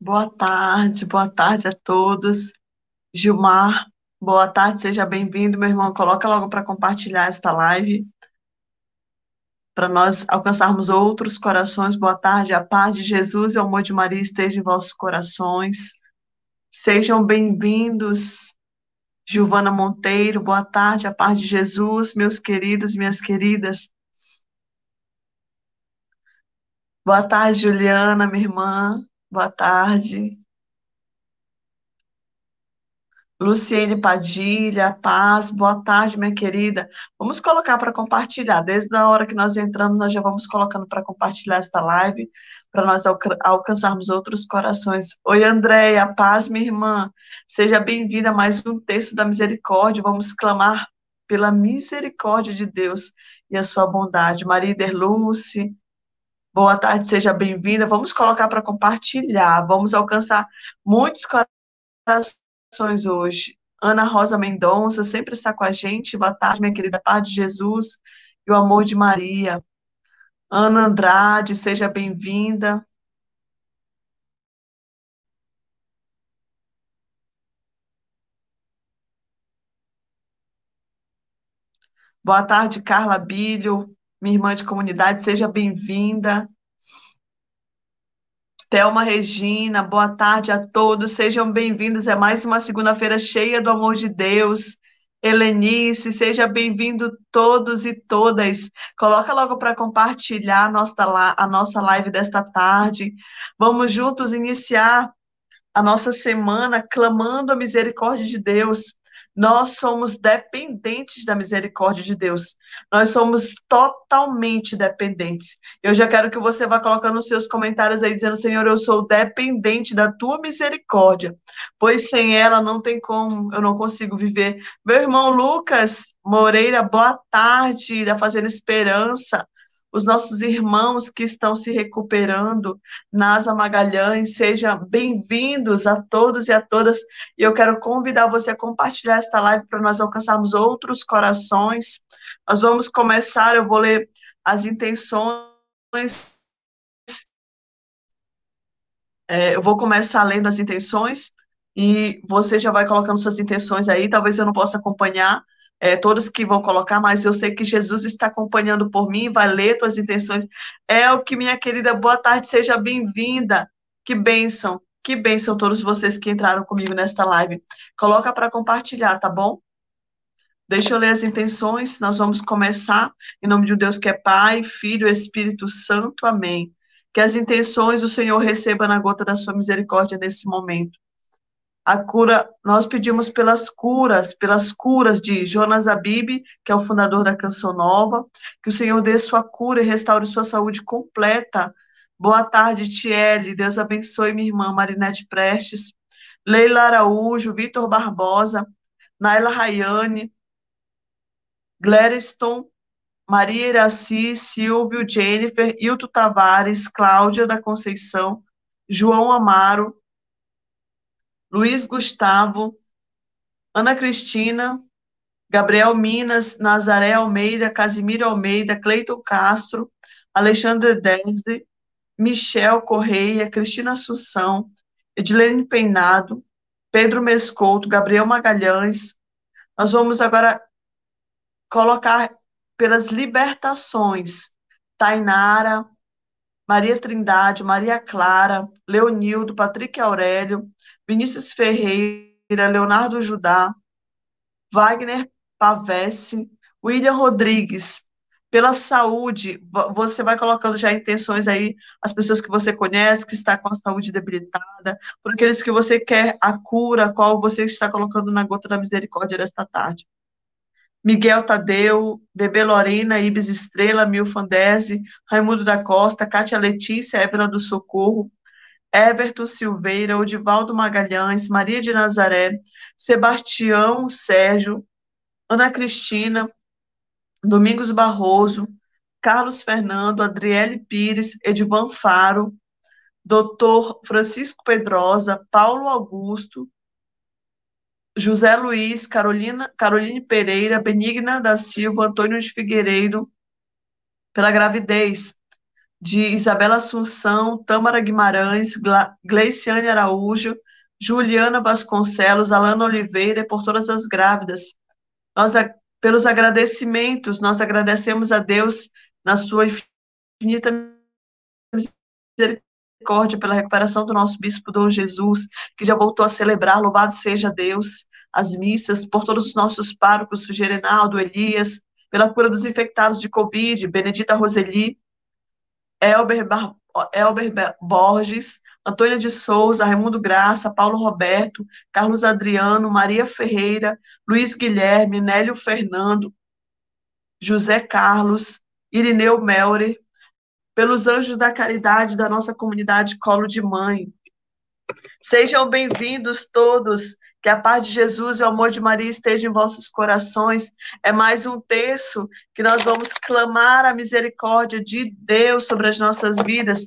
Boa tarde, boa tarde a todos. Gilmar, boa tarde, seja bem-vindo, meu irmão. Coloca logo para compartilhar esta live, para nós alcançarmos outros corações. Boa tarde, a paz de Jesus e o amor de Maria esteja em vossos corações. Sejam bem-vindos, Giovana Monteiro, boa tarde, a paz de Jesus, meus queridos, minhas queridas. Boa tarde, Juliana, minha irmã. Boa tarde. Luciene Padilha, paz, boa tarde, minha querida. Vamos colocar para compartilhar. Desde a hora que nós entramos, nós já vamos colocando para compartilhar esta live, para nós alcançarmos outros corações. Oi, Andréia, paz, minha irmã. Seja bem-vinda a mais um texto da misericórdia. Vamos clamar pela misericórdia de Deus e a sua bondade. Maria Derluce, Boa tarde, seja bem-vinda. Vamos colocar para compartilhar. Vamos alcançar muitos corações hoje. Ana Rosa Mendonça sempre está com a gente. Boa tarde, minha querida. Paz de Jesus e o amor de Maria. Ana Andrade, seja bem-vinda. Boa tarde, Carla Bilho minha irmã de comunidade, seja bem-vinda. Thelma Regina, boa tarde a todos, sejam bem-vindos. É mais uma segunda-feira cheia do amor de Deus. Helenice, seja bem-vindo todos e todas. Coloca logo para compartilhar a nossa, a nossa live desta tarde. Vamos juntos iniciar a nossa semana clamando a misericórdia de Deus. Nós somos dependentes da misericórdia de Deus. Nós somos totalmente dependentes. Eu já quero que você vá colocando os seus comentários aí, dizendo: Senhor, eu sou dependente da tua misericórdia, pois sem ela não tem como, eu não consigo viver. Meu irmão Lucas Moreira, boa tarde, da Fazenda Esperança os nossos irmãos que estão se recuperando, Nasa Magalhães, sejam bem-vindos a todos e a todas. E eu quero convidar você a compartilhar esta live para nós alcançarmos outros corações. Nós vamos começar, eu vou ler as intenções. É, eu vou começar lendo as intenções e você já vai colocando suas intenções aí. Talvez eu não possa acompanhar, é, todos que vão colocar, mas eu sei que Jesus está acompanhando por mim, vai ler tuas intenções. É o que, minha querida, boa tarde, seja bem-vinda. Que bênção, que bênção todos vocês que entraram comigo nesta live. Coloca para compartilhar, tá bom? Deixa eu ler as intenções, nós vamos começar. Em nome de Deus que é Pai, Filho Espírito Santo, amém. Que as intenções do Senhor receba na gota da sua misericórdia nesse momento a cura, nós pedimos pelas curas, pelas curas de Jonas Abib, que é o fundador da Canção Nova, que o Senhor dê sua cura e restaure sua saúde completa. Boa tarde, Tiele, Deus abençoe minha irmã Marinete Prestes, Leila Araújo, Vitor Barbosa, Naila Rayane, Gleriston, Maria Iraci, Silvio, Jennifer, Hilton Tavares, Cláudia da Conceição, João Amaro, Luiz Gustavo, Ana Cristina, Gabriel Minas, Nazaré Almeida, Casimiro Almeida, Cleiton Castro, Alexandre Denze, Michel Correia, Cristina Assunção, Edilene Peinado, Pedro Mescouto, Gabriel Magalhães. Nós vamos agora colocar pelas libertações. Tainara, Maria Trindade, Maria Clara, Leonildo, Patrick Aurélio, Vinícius Ferreira, Leonardo Judá, Wagner Pavesse, William Rodrigues. Pela saúde, você vai colocando já intenções aí, as pessoas que você conhece, que está com a saúde debilitada, por aqueles que você quer a cura, qual você está colocando na gota da misericórdia desta tarde. Miguel Tadeu, Bebê Lorena, Ibis Estrela, Milfandese, Raimundo da Costa, Cátia Letícia, Évila do Socorro, Everton Silveira, Odivaldo Magalhães, Maria de Nazaré, Sebastião Sérgio, Ana Cristina, Domingos Barroso, Carlos Fernando, Adriele Pires, Edvan Faro, Doutor Francisco Pedrosa, Paulo Augusto, José Luiz, Carolina, Caroline Pereira, Benigna da Silva, Antônio de Figueiredo, pela gravidez de Isabela Assunção, Tâmara Guimarães, Gleiciane Araújo, Juliana Vasconcelos, Alana Oliveira e por todas as grávidas. Nós, pelos agradecimentos, nós agradecemos a Deus na sua infinita misericórdia pela recuperação do nosso bispo Dom Jesus, que já voltou a celebrar, louvado seja Deus, as missas, por todos os nossos párocos, Gerenaldo, Elias, pela cura dos infectados de Covid, Benedita Roseli, Elber, Bar Elber Borges, Antônia de Souza, Raimundo Graça, Paulo Roberto, Carlos Adriano, Maria Ferreira, Luiz Guilherme, Nélio Fernando, José Carlos, Irineu Melre, pelos anjos da caridade da nossa comunidade Colo de Mãe. Sejam bem-vindos todos, que a paz de Jesus e o amor de Maria estejam em vossos corações. É mais um terço que nós vamos clamar a misericórdia de Deus sobre as nossas vidas.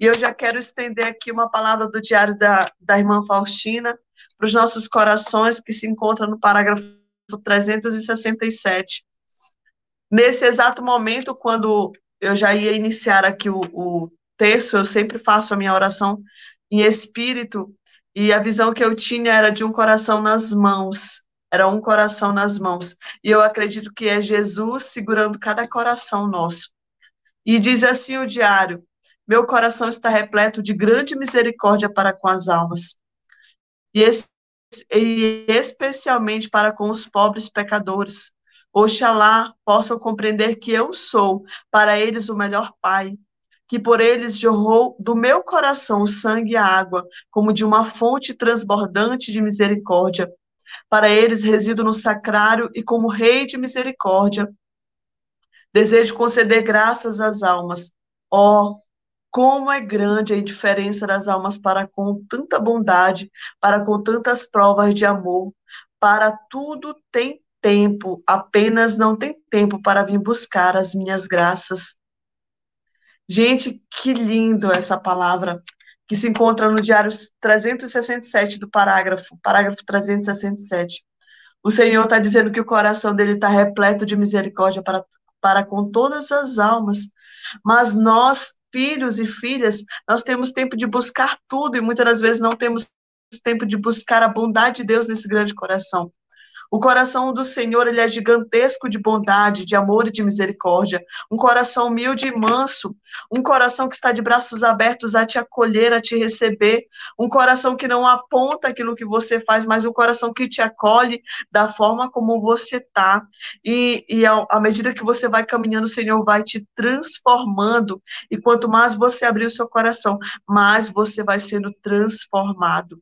E eu já quero estender aqui uma palavra do diário da, da irmã Faustina para os nossos corações, que se encontra no parágrafo 367. Nesse exato momento, quando eu já ia iniciar aqui o, o texto, eu sempre faço a minha oração em espírito, e a visão que eu tinha era de um coração nas mãos, era um coração nas mãos. E eu acredito que é Jesus segurando cada coração nosso. E diz assim o diário: meu coração está repleto de grande misericórdia para com as almas, e, e especialmente para com os pobres pecadores. Oxalá possam compreender que eu sou, para eles, o melhor Pai, que por eles jorrou do meu coração o sangue e a água, como de uma fonte transbordante de misericórdia. Para eles resido no sacrário e como rei de misericórdia. Desejo conceder graças às almas. Ó, oh, como é grande a indiferença das almas para com tanta bondade, para com tantas provas de amor. Para tudo tem tempo, apenas não tem tempo para vir buscar as minhas graças. Gente, que lindo essa palavra que se encontra no diário 367 do parágrafo, parágrafo 367. O Senhor está dizendo que o coração dele está repleto de misericórdia para, para com todas as almas, mas nós filhos e filhas, nós temos tempo de buscar tudo e muitas das vezes não temos tempo de buscar a bondade de Deus nesse grande coração. O coração do Senhor, ele é gigantesco de bondade, de amor e de misericórdia. Um coração humilde e manso. Um coração que está de braços abertos a te acolher, a te receber. Um coração que não aponta aquilo que você faz, mas um coração que te acolhe da forma como você está. E, e à medida que você vai caminhando, o Senhor vai te transformando. E quanto mais você abrir o seu coração, mais você vai sendo transformado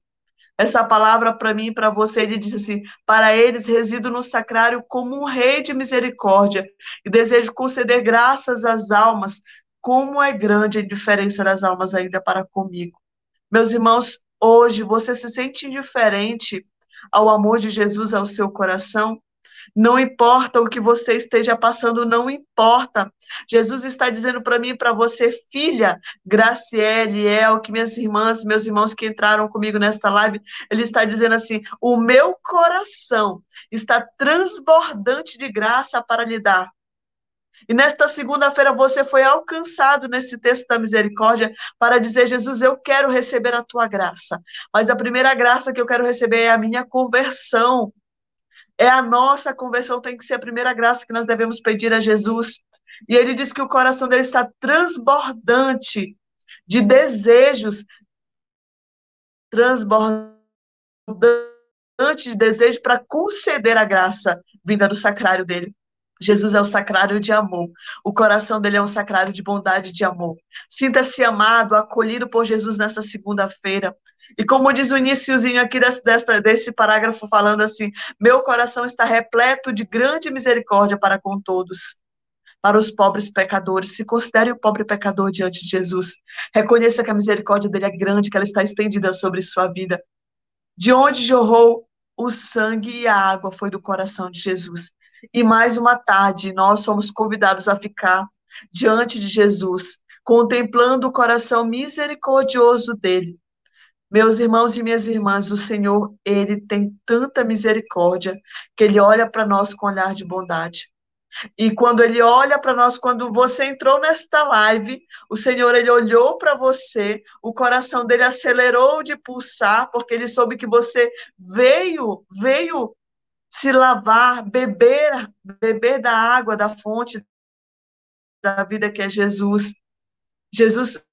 essa palavra para mim e para você, ele diz assim: para eles resido no sacrário como um rei de misericórdia e desejo conceder graças às almas. Como é grande a diferença das almas ainda para comigo. Meus irmãos, hoje você se sente indiferente ao amor de Jesus ao seu coração? Não importa o que você esteja passando, não importa. Jesus está dizendo para mim e para você, filha, Graciele, El, que minhas irmãs, meus irmãos que entraram comigo nesta live, ele está dizendo assim: o meu coração está transbordante de graça para lhe dar. E nesta segunda-feira você foi alcançado nesse texto da misericórdia para dizer: Jesus, eu quero receber a tua graça. Mas a primeira graça que eu quero receber é a minha conversão. É a nossa conversão, tem que ser a primeira graça que nós devemos pedir a Jesus. E ele diz que o coração dele está transbordante de desejos, transbordante de desejo para conceder a graça vinda do sacrário dele. Jesus é o sacrário de amor. O coração dele é um sacrário de bondade e de amor. Sinta-se amado, acolhido por Jesus nessa segunda-feira. E como diz o iníciozinho aqui desse, desta, desse parágrafo, falando assim: Meu coração está repleto de grande misericórdia para com todos. Para os pobres pecadores, se considere o pobre pecador diante de Jesus. Reconheça que a misericórdia dele é grande, que ela está estendida sobre sua vida. De onde jorrou o sangue e a água foi do coração de Jesus. E mais uma tarde, nós somos convidados a ficar diante de Jesus, contemplando o coração misericordioso dele. Meus irmãos e minhas irmãs, o Senhor, ele tem tanta misericórdia que ele olha para nós com olhar de bondade. E quando ele olha para nós, quando você entrou nesta live, o Senhor ele olhou para você, o coração dele acelerou de pulsar, porque ele soube que você veio, veio se lavar, beber, beber da água da fonte da vida que é Jesus. Jesus,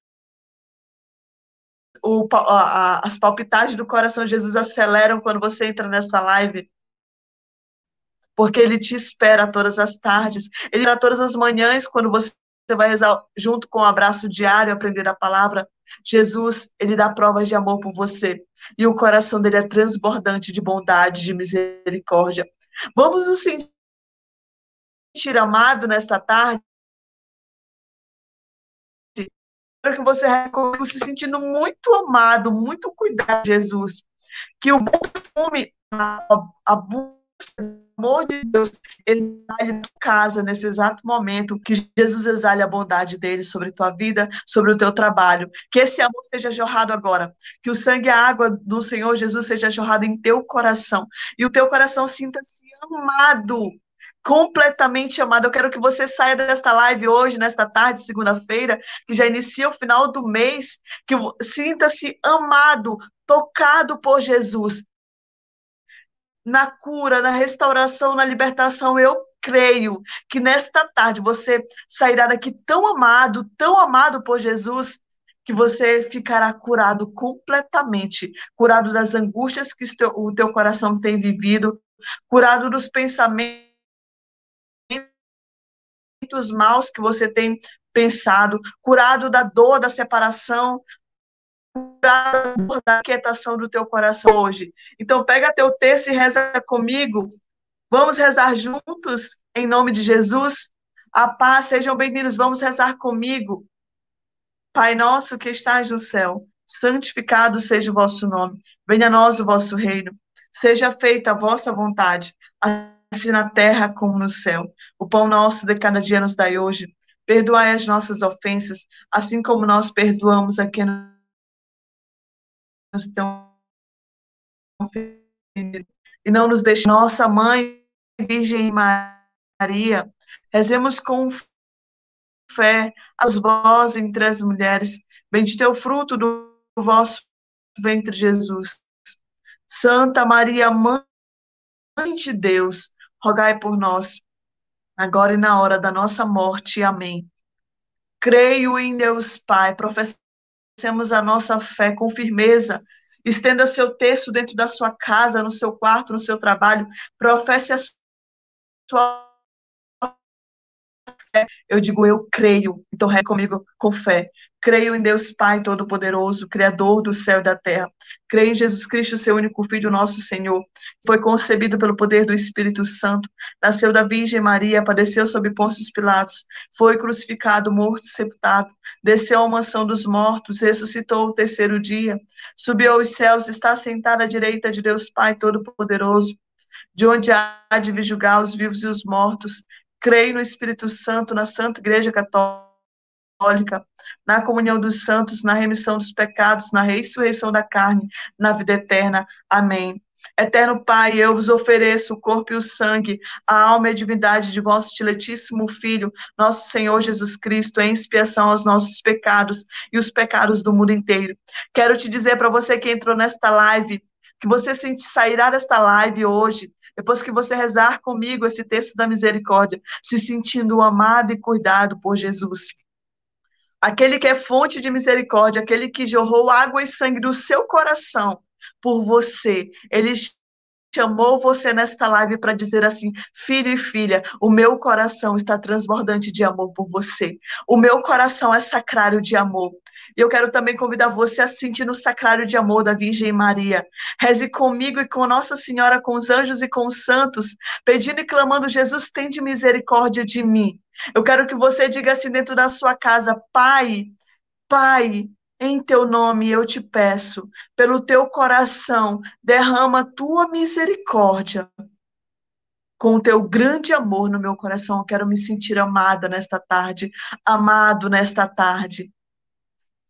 o, a, as palpitagens do coração de Jesus aceleram quando você entra nessa live, porque ele te espera todas as tardes, ele espera todas as manhãs quando você vai rezar junto com o abraço diário, aprender a palavra. Jesus, ele dá provas de amor por você e o coração dele é transbordante de bondade, de misericórdia. Vamos nos sentir amado nesta tarde. Espero que você recomece se sentindo muito amado, muito cuidado de Jesus. Que o bom perfume, a, a amor de Deus exale tua casa nesse exato momento, que Jesus exale a bondade dele sobre tua vida, sobre o teu trabalho. Que esse amor seja jorrado agora, que o sangue e a água do Senhor Jesus seja jorrado em teu coração e o teu coração sinta-se amado, completamente amado. Eu quero que você saia desta live hoje, nesta tarde, segunda-feira, que já inicia o final do mês, que sinta-se amado, tocado por Jesus, na cura, na restauração, na libertação. Eu creio que nesta tarde você sairá daqui tão amado, tão amado por Jesus, que você ficará curado completamente, curado das angústias que o teu coração tem vivido, curado dos pensamentos maus que você tem pensado, curado da dor da separação, da quietação do teu coração hoje. Então, pega teu texto e reza comigo. Vamos rezar juntos, em nome de Jesus. A paz, sejam bem-vindos. Vamos rezar comigo. Pai nosso que estás no céu, santificado seja o vosso nome. Venha a nós o vosso reino. Seja feita a vossa vontade, assim na terra como no céu. O pão nosso de cada dia nos dai hoje. Perdoai as nossas ofensas, assim como nós perdoamos a quem nos tão e não nos deixe nossa mãe Virgem Maria, rezemos com fé as vós entre as mulheres, bendito é o fruto do vosso ventre Jesus. Santa Maria, Mãe de Deus, rogai por nós, agora e na hora da nossa morte. Amém. Creio em Deus Pai, professamos exercemos a nossa fé com firmeza. Estenda seu texto dentro da sua casa, no seu quarto, no seu trabalho. Professe a sua. Eu digo, eu creio. Então, reze comigo com fé. Creio em Deus Pai Todo-Poderoso, Criador do céu e da terra. Creio em Jesus Cristo, seu único Filho, nosso Senhor. Foi concebido pelo poder do Espírito Santo. Nasceu da Virgem Maria, padeceu sob Pôncio Pilatos. Foi crucificado, morto e sepultado. Desceu à mansão dos mortos, ressuscitou o terceiro dia. Subiu aos céus, está sentado à direita de Deus Pai Todo-Poderoso. De onde há de vir julgar os vivos e os mortos. Creio no Espírito Santo, na Santa Igreja Católica, na comunhão dos santos, na remissão dos pecados, na ressurreição da carne, na vida eterna. Amém. Eterno Pai, eu vos ofereço o corpo e o sangue, a alma e a divindade de vosso diletíssimo Filho, nosso Senhor Jesus Cristo, em expiação aos nossos pecados e os pecados do mundo inteiro. Quero te dizer para você que entrou nesta live, que você sairá desta live hoje depois que você rezar comigo esse texto da misericórdia, se sentindo amado e cuidado por Jesus. Aquele que é fonte de misericórdia, aquele que jorrou água e sangue do seu coração por você, ele chamou você nesta live para dizer assim: filho e filha, o meu coração está transbordante de amor por você. O meu coração é sacrário de amor. E eu quero também convidar você a sentir no sacrário de amor da Virgem Maria. Reze comigo e com Nossa Senhora, com os anjos e com os santos, pedindo e clamando: Jesus, tem de misericórdia de mim. Eu quero que você diga assim dentro da sua casa: Pai, Pai, em teu nome eu te peço, pelo teu coração, derrama tua misericórdia. Com o teu grande amor no meu coração, eu quero me sentir amada nesta tarde, amado nesta tarde.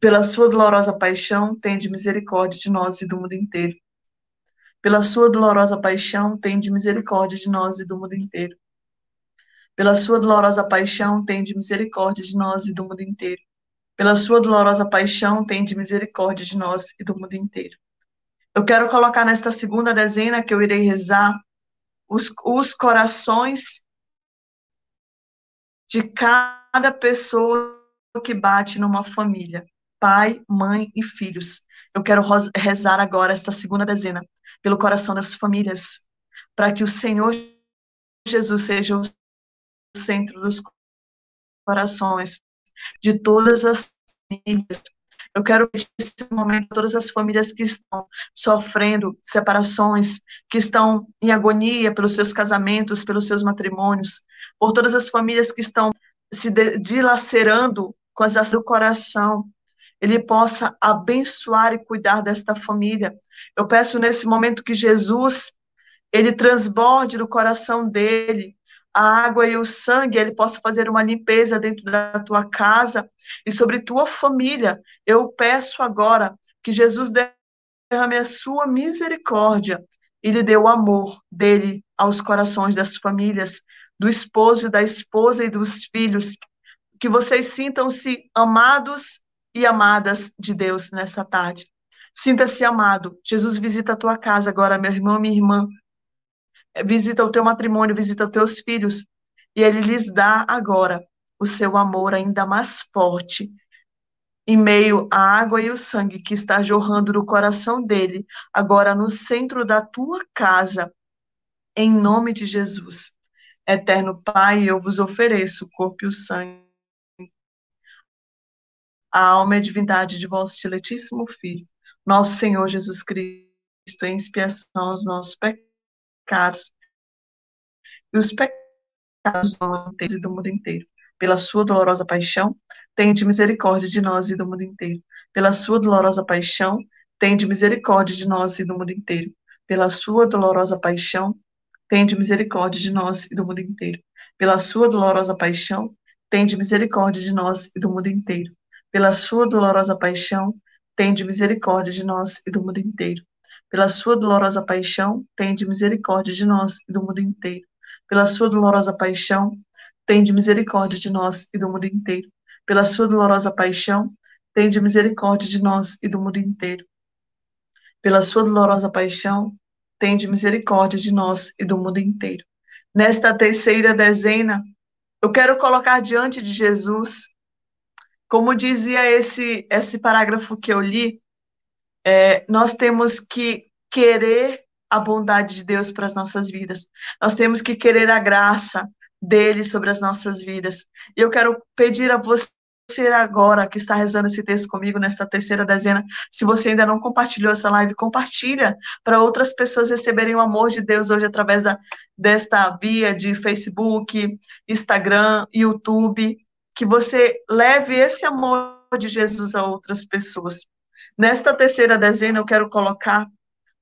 pela sua dolorosa paixão, tende misericórdia de nós e do mundo inteiro. Pela sua dolorosa paixão, tende misericórdia de nós e do mundo inteiro. Pela sua dolorosa paixão, tende misericórdia de nós e do mundo inteiro. Pela sua dolorosa paixão, tende misericórdia de nós e do mundo inteiro. Eu quero colocar nesta segunda dezena que eu irei rezar os, os corações de cada pessoa que bate numa família pai, mãe e filhos. Eu quero rezar agora esta segunda dezena pelo coração das famílias, para que o Senhor Jesus seja o centro dos corações de todas as famílias. Eu quero pedir nesse momento todas as famílias que estão sofrendo separações, que estão em agonia pelos seus casamentos, pelos seus matrimônios, por todas as famílias que estão se dilacerando com as ações do coração, ele possa abençoar e cuidar desta família. Eu peço nesse momento que Jesus, ele transborde do coração dele a água e o sangue, ele possa fazer uma limpeza dentro da tua casa e sobre tua família. Eu peço agora que Jesus derrame a sua misericórdia e lhe dê o amor dele aos corações das famílias, do esposo, da esposa e dos filhos, que vocês sintam-se amados e amadas de Deus nessa tarde. Sinta-se amado. Jesus visita a tua casa agora, meu irmão, minha irmã. Visita o teu matrimônio, visita os teus filhos. E ele lhes dá agora o seu amor ainda mais forte, em meio à água e o sangue que está jorrando do coração dele, agora no centro da tua casa, em nome de Jesus. Eterno Pai, eu vos ofereço o corpo e o sangue a alma e divindade de vosso diletíssimo Filho, nosso Senhor Jesus Cristo, em expiação aos nossos pecados e os pecados do do mundo inteiro. Pela sua dolorosa paixão, tende misericórdia de nós e do mundo inteiro. Pela sua dolorosa paixão, tende misericórdia de nós e do mundo inteiro. Pela sua dolorosa paixão, tende misericórdia de nós e do mundo inteiro. Pela sua dolorosa paixão, tende misericórdia de nós e do mundo inteiro pela sua dolorosa paixão, tende misericórdia de nós e do mundo inteiro. Pela sua dolorosa paixão, tende misericórdia de nós e do mundo inteiro. Pela sua dolorosa paixão, tende misericórdia de nós e do mundo inteiro. Pela sua dolorosa paixão, tende misericórdia de nós e do mundo inteiro. Pela sua dolorosa paixão, tende misericórdia de nós e do mundo inteiro. Nesta terceira dezena, eu quero colocar diante de Jesus como dizia esse, esse parágrafo que eu li, é, nós temos que querer a bondade de Deus para as nossas vidas. Nós temos que querer a graça dele sobre as nossas vidas. E eu quero pedir a você agora que está rezando esse texto comigo nesta terceira dezena, se você ainda não compartilhou essa live, compartilha para outras pessoas receberem o amor de Deus hoje através da, desta via de Facebook, Instagram, YouTube que você leve esse amor de Jesus a outras pessoas. Nesta terceira dezena, eu quero colocar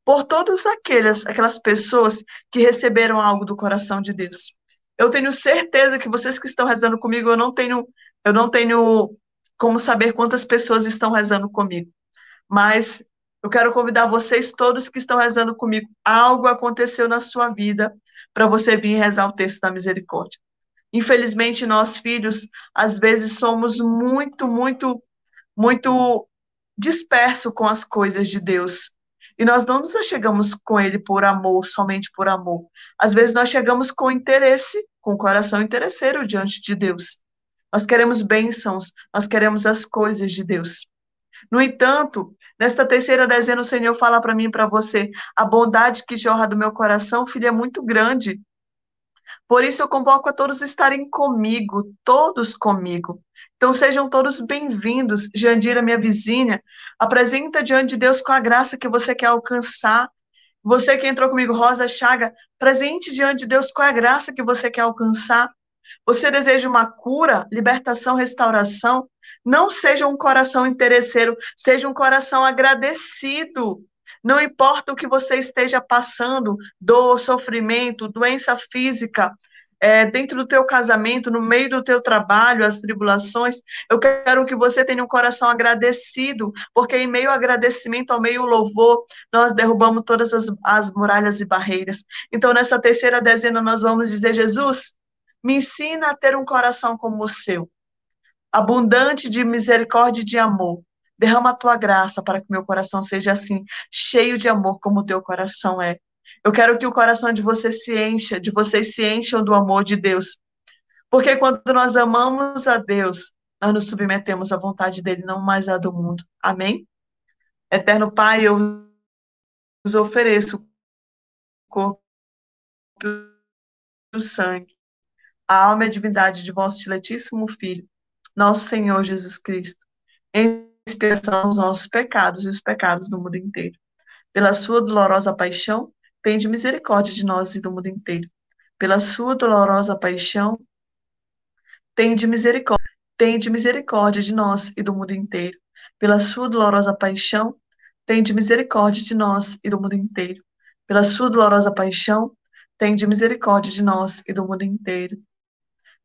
por todas aquelas, aquelas pessoas que receberam algo do coração de Deus. Eu tenho certeza que vocês que estão rezando comigo, eu não tenho, eu não tenho como saber quantas pessoas estão rezando comigo. Mas Eu quero convidar vocês todos que estão rezando comigo. Algo aconteceu na sua vida para você vir rezar o texto da misericórdia. Infelizmente, nós filhos, às vezes somos muito, muito, muito disperso com as coisas de Deus. E nós não nos chegamos com ele por amor, somente por amor. Às vezes nós chegamos com interesse, com o coração interesseiro diante de Deus. Nós queremos bênçãos, nós queremos as coisas de Deus. No entanto, nesta terceira dezena, o Senhor fala para mim e para você: a bondade que jorra do meu coração, filho, é muito grande. Por isso eu convoco a todos estarem comigo, todos comigo. Então sejam todos bem-vindos. Jandira, minha vizinha, apresenta diante de Deus com a graça que você quer alcançar. Você que entrou comigo, Rosa Chaga, presente diante de Deus com a graça que você quer alcançar. Você deseja uma cura, libertação, restauração? Não seja um coração interesseiro, seja um coração agradecido. Não importa o que você esteja passando, dor, sofrimento, doença física, é, dentro do teu casamento, no meio do teu trabalho, as tribulações, eu quero que você tenha um coração agradecido, porque em meio ao agradecimento, ao meio ao louvor, nós derrubamos todas as, as muralhas e barreiras. Então, nessa terceira dezena, nós vamos dizer, Jesus, me ensina a ter um coração como o seu, abundante de misericórdia e de amor. Derrama a tua graça para que meu coração seja assim, cheio de amor como o teu coração é. Eu quero que o coração de você se encha, de vocês se encham do amor de Deus. Porque quando nós amamos a Deus, nós nos submetemos à vontade dele, não mais à do mundo. Amém? Eterno Pai, eu vos ofereço o corpo e o sangue a alma e a divindade de vosso diletíssimo Filho, nosso Senhor Jesus Cristo, em expiação os nossos pecados e os pecados do mundo inteiro. Pela sua dolorosa paixão, tende misericórdia de nós e do mundo inteiro. Pela sua dolorosa paixão, tende misericórdia, tende misericórdia de nós e do mundo inteiro. Pela sua dolorosa paixão, tende misericórdia de nós e do mundo inteiro. Pela sua dolorosa paixão, tende misericórdia de nós e do mundo inteiro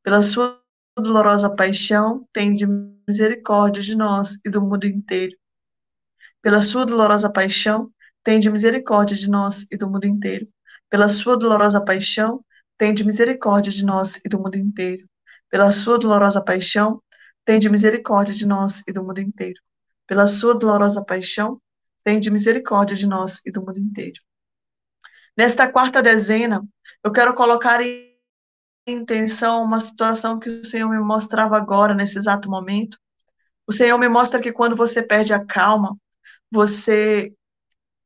pela sua dolorosa paixão, tende misericórdia de nós e do mundo inteiro. Pela sua dolorosa paixão, tende misericórdia de nós e do mundo inteiro. Pela sua dolorosa paixão, tende misericórdia de nós e do mundo inteiro. Pela sua dolorosa paixão, tende misericórdia de nós e do mundo inteiro. Pela sua dolorosa paixão, tende misericórdia de nós e do mundo inteiro. Nesta quarta dezena, eu quero colocar em intenção uma situação que o Senhor me mostrava agora, nesse exato momento. O Senhor me mostra que quando você perde a calma, você.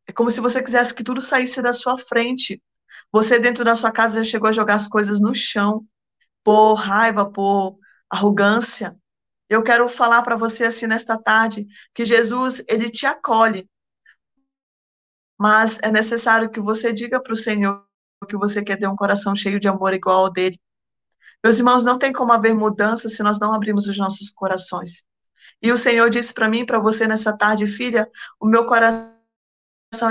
É como se você quisesse que tudo saísse da sua frente. Você, dentro da sua casa, já chegou a jogar as coisas no chão, por raiva, por arrogância. Eu quero falar para você assim nesta tarde que Jesus, ele te acolhe. Mas é necessário que você diga para o Senhor que você quer ter um coração cheio de amor igual ao dele. Meus irmãos, não tem como haver mudança se nós não abrirmos os nossos corações. E o Senhor disse para mim, para você nessa tarde, filha, o meu coração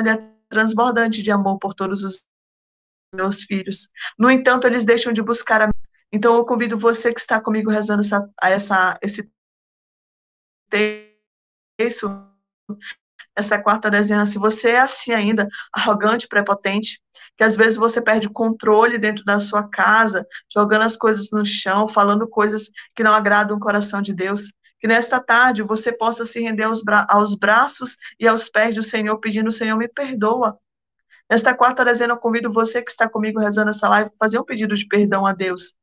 ele é transbordante de amor por todos os meus filhos. No entanto, eles deixam de buscar a. Então, eu convido você que está comigo rezando essa, essa, esse texto, essa quarta dezena, se você é assim ainda, arrogante, prepotente, que às vezes você perde o controle dentro da sua casa, jogando as coisas no chão, falando coisas que não agradam o coração de Deus. Que nesta tarde você possa se render aos, bra aos braços e aos pés do Senhor, pedindo: Senhor, me perdoa. Nesta quarta dezena, eu convido você que está comigo rezando essa live fazer um pedido de perdão a Deus.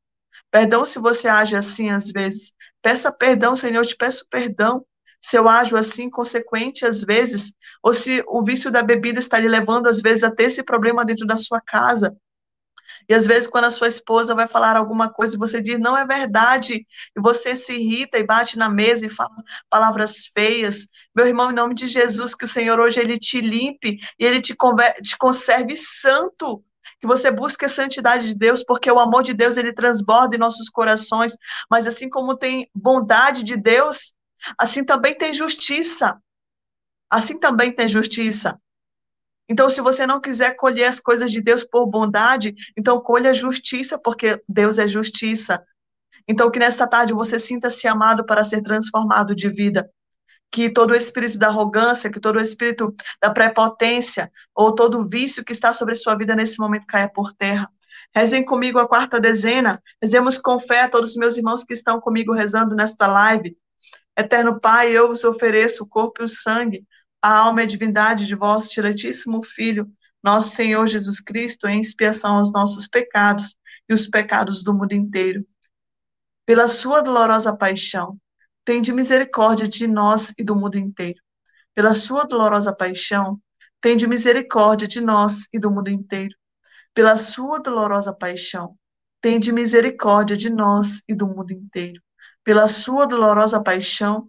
Perdão se você age assim às vezes. Peça perdão, Senhor, eu te peço perdão se eu ajo assim, consequente às vezes, ou se o vício da bebida está lhe levando às vezes a ter esse problema dentro da sua casa. E às vezes, quando a sua esposa vai falar alguma coisa, você diz, não é verdade, e você se irrita e bate na mesa e fala palavras feias. Meu irmão, em nome de Jesus, que o Senhor hoje ele te limpe e ele te, te conserve santo. Que você busque a santidade de Deus, porque o amor de Deus ele transborda em nossos corações. Mas assim como tem bondade de Deus, Assim também tem justiça. Assim também tem justiça. Então, se você não quiser colher as coisas de Deus por bondade, então colha justiça, porque Deus é justiça. Então, que nesta tarde você sinta-se amado para ser transformado de vida. que todo o espírito da arrogância, que todo o espírito da prepotência, ou todo vício que está sobre sua vida nesse momento caia por terra. Rezem comigo a quarta dezena, rezemos com fé a todos os meus irmãos que estão comigo rezando nesta live. Eterno Pai, eu vos ofereço o corpo e o sangue, a alma e divindade de vosso diletíssimo Filho, nosso Senhor Jesus Cristo, em expiação aos nossos pecados e os pecados do mundo inteiro. Pela sua dolorosa paixão, tende misericórdia de nós e do mundo inteiro. Pela sua dolorosa paixão, tende misericórdia de nós e do mundo inteiro. Pela sua dolorosa paixão, tende misericórdia de nós e do mundo inteiro. Pela sua dolorosa paixão,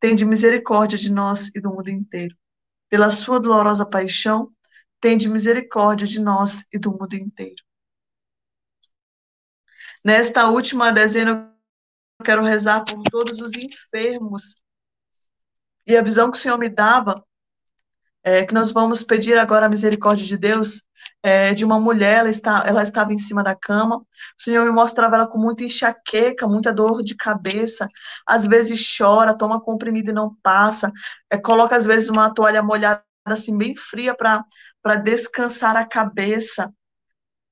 tende misericórdia de nós e do mundo inteiro. Pela sua dolorosa paixão, tende misericórdia de nós e do mundo inteiro. Nesta última dezena, eu quero rezar por todos os enfermos. E a visão que o Senhor me dava é que nós vamos pedir agora a misericórdia de Deus é, de uma mulher, ela, está, ela estava em cima da cama, o Senhor me mostrava ela com muita enxaqueca, muita dor de cabeça, às vezes chora, toma comprimido e não passa, é, coloca às vezes uma toalha molhada assim, bem fria para descansar a cabeça,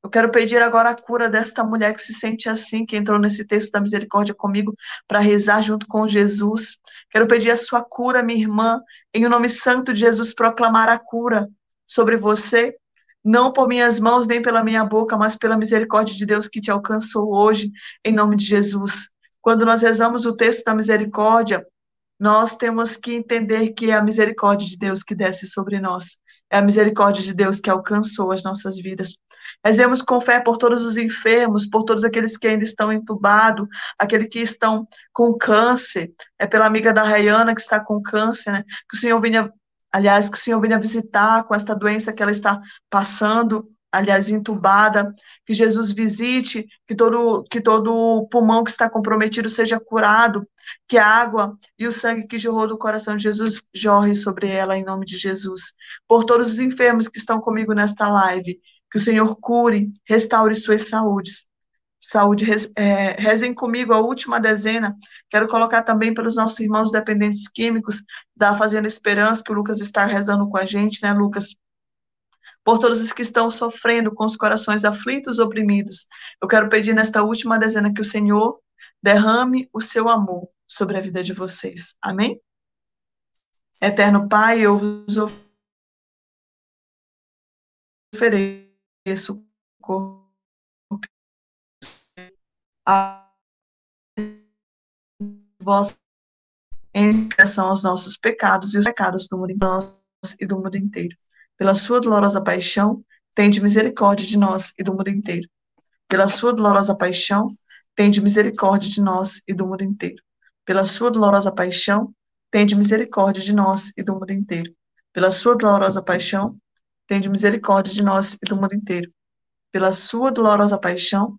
eu quero pedir agora a cura desta mulher que se sente assim, que entrou nesse texto da misericórdia comigo para rezar junto com Jesus. Quero pedir a sua cura, minha irmã, em o nome santo de Jesus, proclamar a cura sobre você, não por minhas mãos nem pela minha boca, mas pela misericórdia de Deus que te alcançou hoje, em nome de Jesus. Quando nós rezamos o texto da misericórdia, nós temos que entender que é a misericórdia de Deus que desce sobre nós. É a misericórdia de Deus que alcançou as nossas vidas. Rezemos com fé por todos os enfermos, por todos aqueles que ainda estão entubados, aqueles que estão com câncer. É pela amiga da Rayana que está com câncer, né? Que o Senhor venha, aliás, que o Senhor venha visitar com esta doença que ela está passando aliás, entubada, que Jesus visite, que todo, que todo pulmão que está comprometido seja curado, que a água e o sangue que jorrou do coração de Jesus jorre sobre ela, em nome de Jesus. Por todos os enfermos que estão comigo nesta live, que o Senhor cure, restaure suas saúdes. Saúde, é, rezem comigo a última dezena. Quero colocar também pelos nossos irmãos dependentes químicos da Fazenda Esperança, que o Lucas está rezando com a gente, né, Lucas? por todos os que estão sofrendo com os corações aflitos, oprimidos. Eu quero pedir nesta última dezena que o Senhor derrame o seu amor sobre a vida de vocês. Amém? Eterno Pai, eu vos ofereço o corpo a vós em aos nossos pecados e os pecados do mundo e do mundo inteiro pela sua dolorosa paixão, tende misericórdia de nós e do mundo inteiro. Pela sua dolorosa paixão, tende misericórdia de nós e do mundo inteiro. Pela sua dolorosa paixão, tende misericórdia de nós e do mundo inteiro. Pela sua dolorosa paixão, tende misericórdia de nós e do mundo inteiro. Pela sua dolorosa paixão,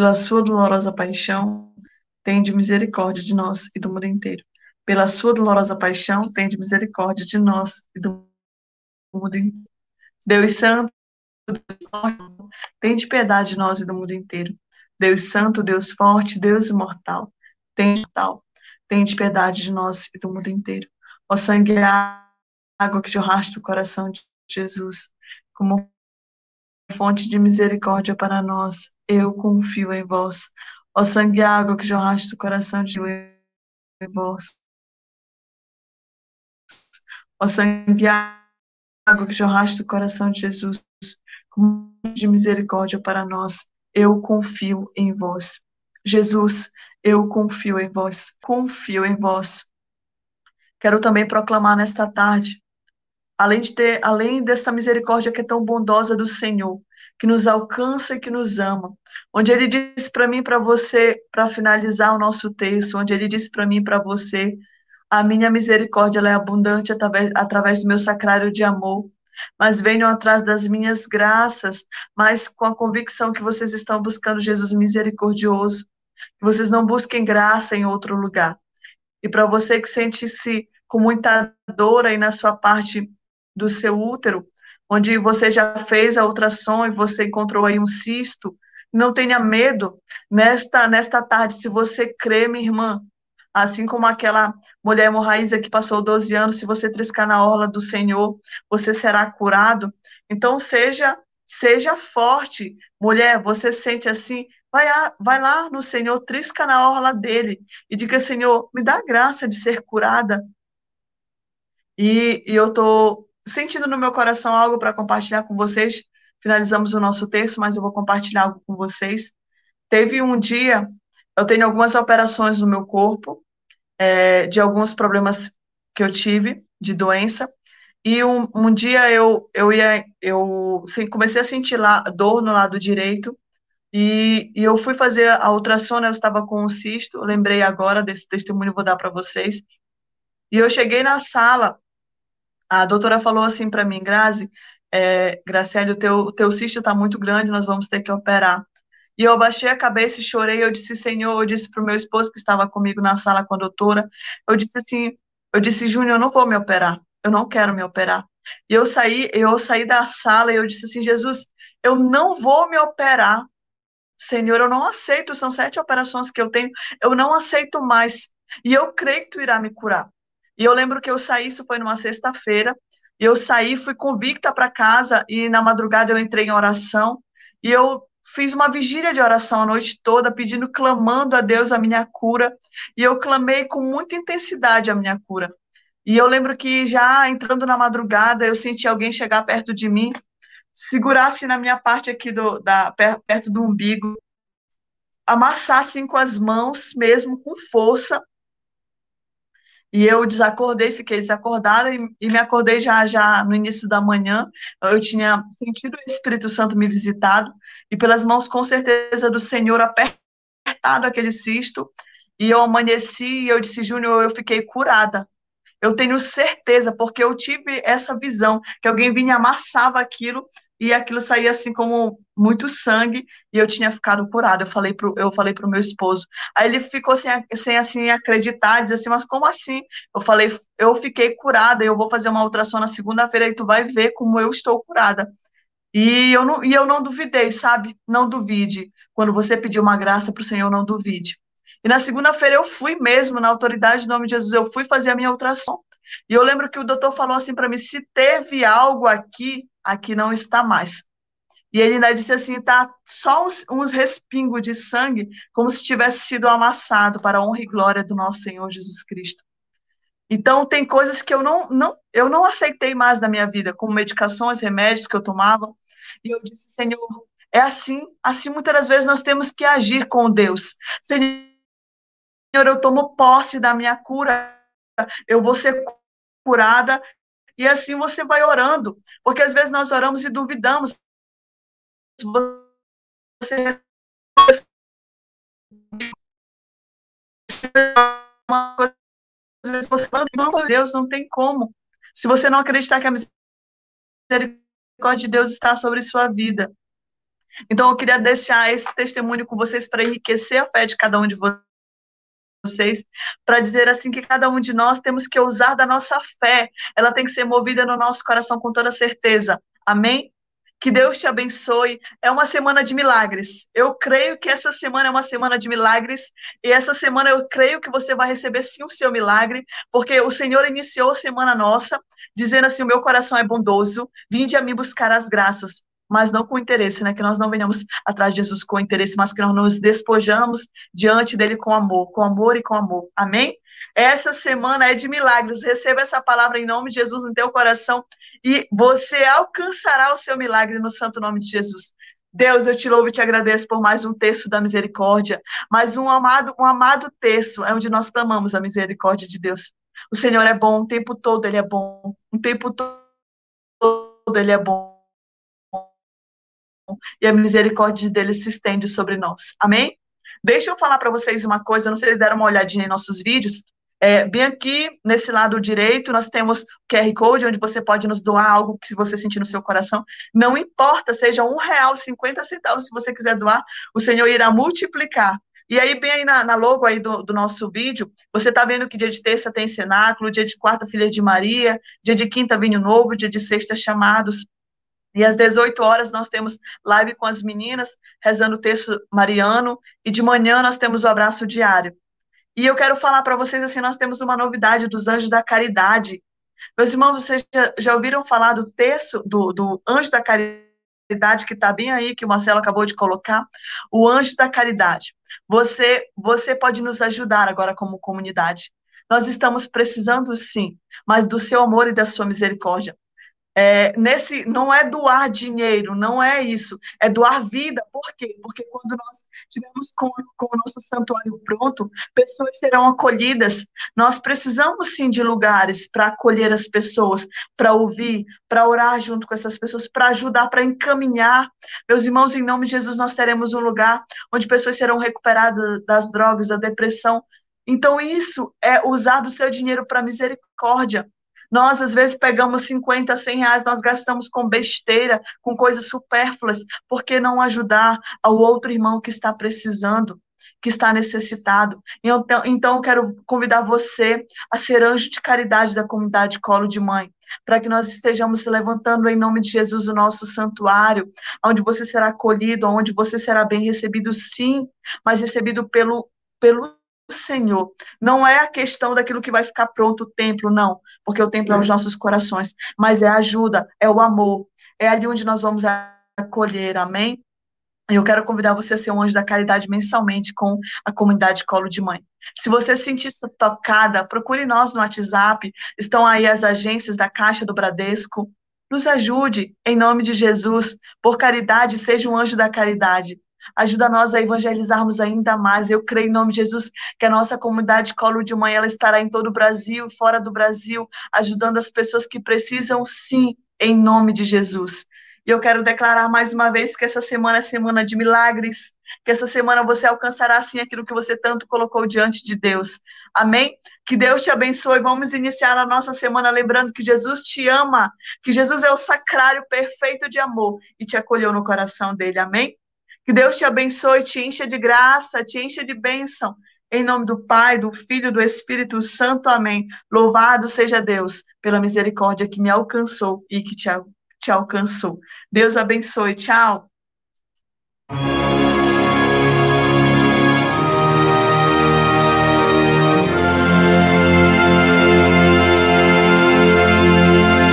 Pela sua dolorosa paixão, tende misericórdia de nós e do mundo inteiro pela sua dolorosa paixão, tende misericórdia de nós e do mundo inteiro. Deus Santo, tende piedade de nós e do mundo inteiro. Deus Santo, Deus Forte, Deus Imortal, tende tal, tende piedade de nós e do mundo inteiro. Ó sangue e água que jorraste do coração de Jesus, como fonte de misericórdia para nós, eu confio em vós. Ó sangue e água que jorraste do coração de vós, Ó sangue água que jorraste do coração de Jesus, de misericórdia para nós, eu confio em vós. Jesus, eu confio em vós, confio em vós. Quero também proclamar nesta tarde, além de ter, além desta misericórdia que é tão bondosa do Senhor, que nos alcança e que nos ama, onde ele diz para mim, para você, para finalizar o nosso texto, onde ele diz para mim, para você, a minha misericórdia é abundante através, através do meu sacrário de amor, mas venham atrás das minhas graças, mas com a convicção que vocês estão buscando Jesus misericordioso, que vocês não busquem graça em outro lugar. E para você que sente-se com muita dor aí na sua parte do seu útero, onde você já fez a ultrassom e você encontrou aí um cisto, não tenha medo. Nesta, nesta tarde, se você crê, minha irmã, Assim como aquela mulher hemorraísa que passou 12 anos, se você triscar na orla do Senhor, você será curado. Então, seja seja forte. Mulher, você sente assim, vai, a, vai lá no Senhor, trisca na orla dele e diga, Senhor, me dá graça de ser curada. E, e eu estou sentindo no meu coração algo para compartilhar com vocês. Finalizamos o nosso texto, mas eu vou compartilhar algo com vocês. Teve um dia eu tenho algumas operações no meu corpo, é, de alguns problemas que eu tive, de doença, e um, um dia eu, eu ia, eu comecei a sentir lá, dor no lado direito, e, e eu fui fazer a ultrassom, né, eu estava com um cisto, lembrei agora desse testemunho, vou dar para vocês, e eu cheguei na sala, a doutora falou assim para mim, Grazi, é, Graciele, o teu, o teu cisto está muito grande, nós vamos ter que operar. E eu baixei a cabeça e chorei. Eu disse, Senhor, eu disse para o meu esposo que estava comigo na sala com a doutora, eu disse assim, eu disse, Júnior, eu não vou me operar, eu não quero me operar. E eu saí, eu saí da sala e eu disse assim, Jesus, eu não vou me operar. Senhor, eu não aceito, são sete operações que eu tenho, eu não aceito mais. E eu creio que tu irá me curar. E eu lembro que eu saí, isso foi numa sexta-feira, e eu saí, fui convicta para casa, e na madrugada eu entrei em oração, e eu fiz uma vigília de oração a noite toda, pedindo, clamando a Deus a minha cura, e eu clamei com muita intensidade a minha cura. E eu lembro que já entrando na madrugada, eu senti alguém chegar perto de mim, segurasse na minha parte aqui do, da, perto do umbigo, amassassem com as mãos mesmo, com força, e eu desacordei, fiquei desacordada e, e, me acordei já já no início da manhã. Eu tinha sentido o Espírito Santo me visitado e pelas mãos com certeza do Senhor apertado aquele cisto. E eu amanheci e eu disse, Júnior, eu fiquei curada. Eu tenho certeza, porque eu tive essa visão, que alguém vinha amassava aquilo e aquilo saía assim como muito sangue e eu tinha ficado curado. Eu falei pro, eu falei pro meu esposo. Aí ele ficou sem, sem assim acreditar, dizia assim, mas como assim? Eu falei, eu fiquei curada, eu vou fazer uma ultrassom na segunda-feira e tu vai ver como eu estou curada. E eu não, e eu não duvidei, sabe? Não duvide. Quando você pedir uma graça para o Senhor, não duvide. E na segunda-feira eu fui mesmo, na autoridade do nome de Jesus, eu fui fazer a minha ultrassom. E eu lembro que o doutor falou assim para mim: se teve algo aqui, aqui não está mais. E ele ainda disse assim: tá só uns, uns respingos de sangue, como se tivesse sido amassado para a honra e glória do nosso Senhor Jesus Cristo. Então, tem coisas que eu não, não, eu não aceitei mais na minha vida, como medicações, remédios que eu tomava. E eu disse, Senhor, é assim, assim muitas das vezes nós temos que agir com Deus. Senhor, eu tomo posse da minha cura, eu vou ser curada, e assim você vai orando, porque às vezes nós oramos e duvidamos. Você às vezes você fala, não, Deus, não tem como. Se você não acreditar que a misericórdia de Deus está sobre sua vida. Então, eu queria deixar esse testemunho com vocês para enriquecer a fé de cada um de vocês vocês, para dizer assim que cada um de nós temos que usar da nossa fé, ela tem que ser movida no nosso coração com toda certeza. Amém? Que Deus te abençoe. É uma semana de milagres. Eu creio que essa semana é uma semana de milagres. E essa semana eu creio que você vai receber sim o seu milagre, porque o Senhor iniciou a semana nossa, dizendo assim: o meu coração é bondoso, vinde a mim buscar as graças. Mas não com interesse, né? Que nós não venhamos atrás de Jesus com interesse, mas que nós nos despojamos diante dele com amor, com amor e com amor. Amém? Essa semana é de milagres. Receba essa palavra em nome de Jesus no teu coração e você alcançará o seu milagre no santo nome de Jesus. Deus, eu te louvo e te agradeço por mais um texto da misericórdia, mais um amado, um amado texto, é onde nós clamamos a misericórdia de Deus. O Senhor é bom, o tempo todo ele é bom, o tempo todo ele é bom. E a misericórdia dele se estende sobre nós. Amém? Deixa eu falar para vocês uma coisa, não sei se deram uma olhadinha em nossos vídeos. É, bem aqui, nesse lado direito, nós temos QR Code, onde você pode nos doar algo que você sentir no seu coração. Não importa, seja um real, cinquenta centavos, se você quiser doar, o Senhor irá multiplicar. E aí, bem aí na, na logo aí do, do, nosso vídeo, você está vendo que dia de terça tem cenáculo, dia de quarta, filha de Maria, dia de quinta, vinho novo, dia de sexta, chamados. E às 18 horas nós temos live com as meninas, rezando o texto mariano, e de manhã nós temos o abraço diário. E eu quero falar para vocês assim, nós temos uma novidade dos anjos da caridade. Meus irmãos, vocês já, já ouviram falar do texto do, do anjo da caridade que está bem aí, que o Marcelo acabou de colocar? O anjo da caridade. Você, você pode nos ajudar agora como comunidade. Nós estamos precisando, sim, mas do seu amor e da sua misericórdia. É, nesse não é doar dinheiro, não é isso, é doar vida. Por quê? Porque quando nós estivermos com, com o nosso santuário pronto, pessoas serão acolhidas. Nós precisamos sim de lugares para acolher as pessoas, para ouvir, para orar junto com essas pessoas, para ajudar, para encaminhar. Meus irmãos, em nome de Jesus, nós teremos um lugar onde pessoas serão recuperadas das drogas, da depressão. Então, isso é usar do seu dinheiro para misericórdia. Nós, às vezes, pegamos 50, 100 reais, nós gastamos com besteira, com coisas supérfluas, por que não ajudar ao outro irmão que está precisando? que está necessitado. Então, então, eu quero convidar você a ser anjo de caridade da comunidade Colo de Mãe, para que nós estejamos levantando em nome de Jesus o nosso santuário, onde você será acolhido, onde você será bem recebido, sim, mas recebido pelo, pelo Senhor. Não é a questão daquilo que vai ficar pronto o templo, não, porque o templo é os nossos corações, mas é a ajuda, é o amor, é ali onde nós vamos acolher, amém? Eu quero convidar você a ser um anjo da caridade mensalmente com a comunidade Colo de Mãe. Se você se sentir tocada, procure nós no WhatsApp, estão aí as agências da Caixa do Bradesco. Nos ajude, em nome de Jesus, por caridade, seja um anjo da caridade. Ajuda nós a evangelizarmos ainda mais. Eu creio em nome de Jesus que a nossa comunidade Colo de Mãe ela estará em todo o Brasil fora do Brasil, ajudando as pessoas que precisam sim, em nome de Jesus. E eu quero declarar mais uma vez que essa semana é semana de milagres, que essa semana você alcançará sim aquilo que você tanto colocou diante de Deus. Amém? Que Deus te abençoe. Vamos iniciar a nossa semana lembrando que Jesus te ama, que Jesus é o sacrário perfeito de amor e te acolheu no coração dele. Amém? Que Deus te abençoe, te encha de graça, te encha de bênção. Em nome do Pai, do Filho e do Espírito Santo. Amém. Louvado seja Deus pela misericórdia que me alcançou e que te, te alcançou. Deus abençoe. Tchau.